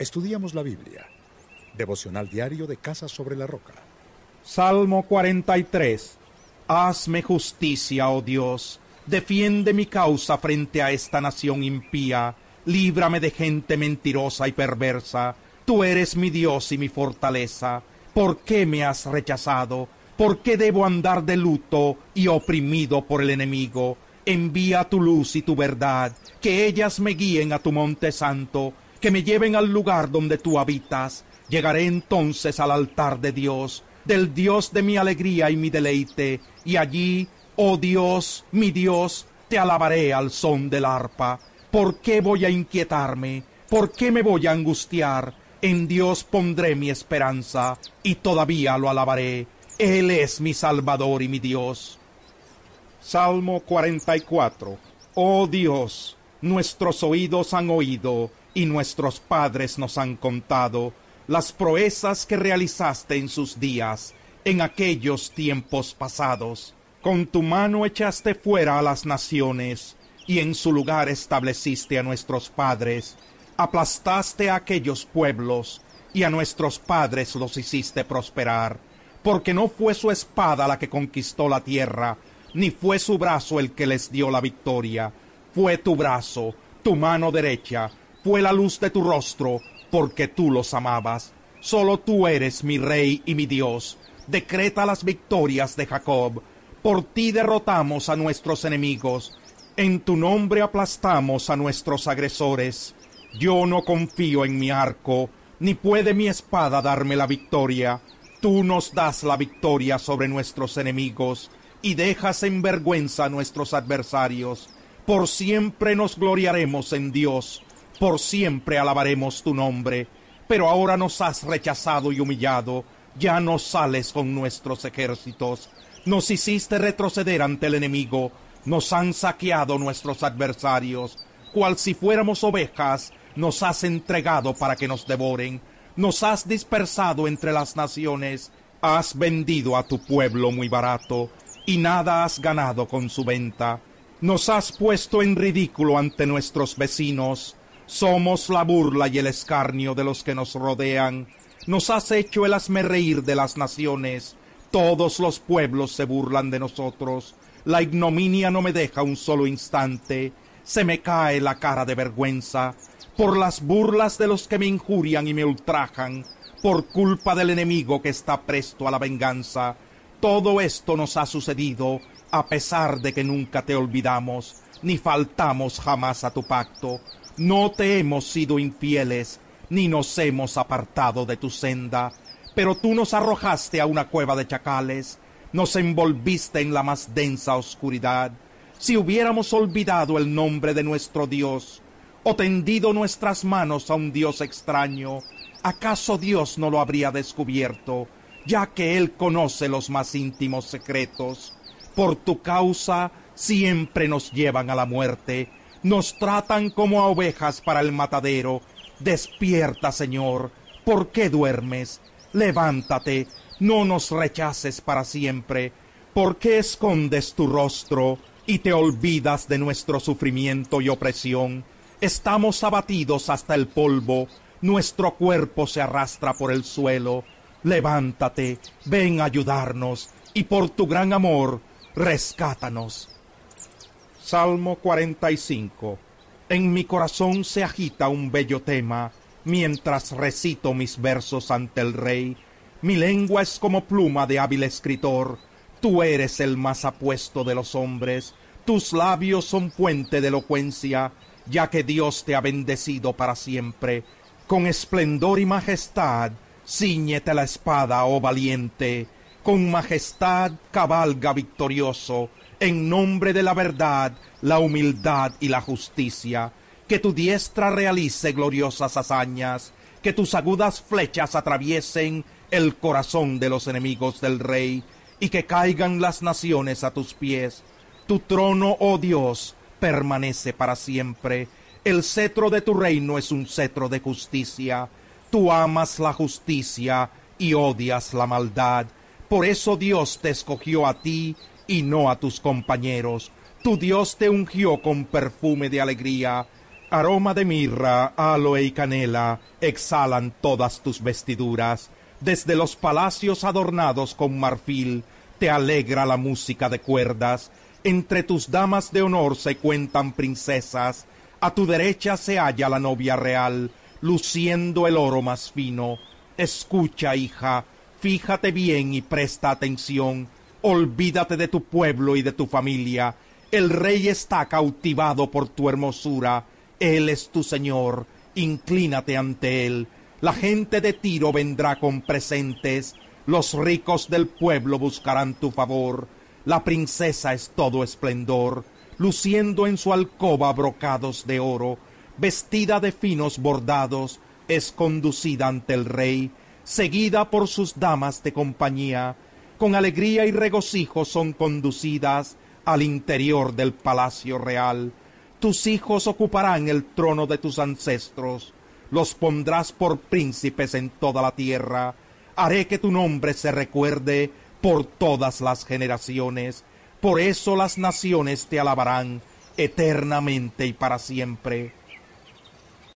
Estudiamos la Biblia. Devocional diario de Casa sobre la Roca. Salmo 43. Hazme justicia, oh Dios. Defiende mi causa frente a esta nación impía. Líbrame de gente mentirosa y perversa. Tú eres mi Dios y mi fortaleza. ¿Por qué me has rechazado? ¿Por qué debo andar de luto y oprimido por el enemigo? Envía tu luz y tu verdad, que ellas me guíen a tu monte santo, que me lleven al lugar donde tú habitas. Llegaré entonces al altar de Dios, del Dios de mi alegría y mi deleite, y allí, oh Dios, mi Dios, te alabaré al son del arpa. ¿Por qué voy a inquietarme? ¿Por qué me voy a angustiar? En Dios pondré mi esperanza, y todavía lo alabaré él es mi Salvador y mi Dios. Salmo 44. Oh Dios, nuestros oídos han oído y nuestros padres nos han contado las proezas que realizaste en sus días, en aquellos tiempos pasados. Con tu mano echaste fuera a las naciones, y en su lugar estableciste a nuestros padres, aplastaste a aquellos pueblos, y a nuestros padres los hiciste prosperar porque no fue su espada la que conquistó la tierra, ni fue su brazo el que les dio la victoria, fue tu brazo, tu mano derecha, fue la luz de tu rostro, porque tú los amabas. Solo tú eres mi rey y mi Dios. Decreta las victorias de Jacob. Por ti derrotamos a nuestros enemigos. En tu nombre aplastamos a nuestros agresores. Yo no confío en mi arco, ni puede mi espada darme la victoria Tú nos das la victoria sobre nuestros enemigos y dejas en vergüenza a nuestros adversarios. Por siempre nos gloriaremos en Dios, por siempre alabaremos tu nombre. Pero ahora nos has rechazado y humillado, ya no sales con nuestros ejércitos. Nos hiciste retroceder ante el enemigo, nos han saqueado nuestros adversarios, cual si fuéramos ovejas, nos has entregado para que nos devoren nos has dispersado entre las naciones, has vendido a tu pueblo muy barato, y nada has ganado con su venta. Nos has puesto en ridículo ante nuestros vecinos, somos la burla y el escarnio de los que nos rodean. Nos has hecho el reír de las naciones, todos los pueblos se burlan de nosotros. La ignominia no me deja un solo instante, se me cae la cara de vergüenza, por las burlas de los que me injurian y me ultrajan, por culpa del enemigo que está presto a la venganza. Todo esto nos ha sucedido a pesar de que nunca te olvidamos, ni faltamos jamás a tu pacto. No te hemos sido infieles, ni nos hemos apartado de tu senda, pero tú nos arrojaste a una cueva de chacales, nos envolviste en la más densa oscuridad. Si hubiéramos olvidado el nombre de nuestro Dios, o tendido nuestras manos a un Dios extraño, ¿acaso Dios no lo habría descubierto, ya que Él conoce los más íntimos secretos? Por tu causa siempre nos llevan a la muerte, nos tratan como a ovejas para el matadero. Despierta, Señor, ¿por qué duermes? Levántate, no nos rechaces para siempre. ¿Por qué escondes tu rostro y te olvidas de nuestro sufrimiento y opresión? Estamos abatidos hasta el polvo, nuestro cuerpo se arrastra por el suelo. Levántate, ven a ayudarnos, y por tu gran amor, rescátanos. Salmo 45 En mi corazón se agita un bello tema, mientras recito mis versos ante el rey. Mi lengua es como pluma de hábil escritor, tú eres el más apuesto de los hombres, tus labios son fuente de elocuencia, ya que Dios te ha bendecido para siempre. Con esplendor y majestad, ciñete la espada, oh valiente, con majestad cabalga victorioso, en nombre de la verdad, la humildad y la justicia. Que tu diestra realice gloriosas hazañas, que tus agudas flechas atraviesen el corazón de los enemigos del rey, y que caigan las naciones a tus pies. Tu trono, oh Dios, permanece para siempre. El cetro de tu reino es un cetro de justicia. Tú amas la justicia y odias la maldad. Por eso Dios te escogió a ti y no a tus compañeros. Tu Dios te ungió con perfume de alegría. Aroma de mirra, aloe y canela exhalan todas tus vestiduras. Desde los palacios adornados con marfil te alegra la música de cuerdas. Entre tus damas de honor se cuentan princesas. A tu derecha se halla la novia real, luciendo el oro más fino. Escucha, hija, fíjate bien y presta atención. Olvídate de tu pueblo y de tu familia. El rey está cautivado por tu hermosura él es tu Señor, inclínate ante Él. La gente de Tiro vendrá con presentes, los ricos del pueblo buscarán tu favor. La princesa es todo esplendor, luciendo en su alcoba brocados de oro, vestida de finos bordados, es conducida ante el rey, seguida por sus damas de compañía, con alegría y regocijo son conducidas al interior del palacio real. Tus hijos ocuparán el trono de tus ancestros, los pondrás por príncipes en toda la tierra, haré que tu nombre se recuerde por todas las generaciones, por eso las naciones te alabarán eternamente y para siempre.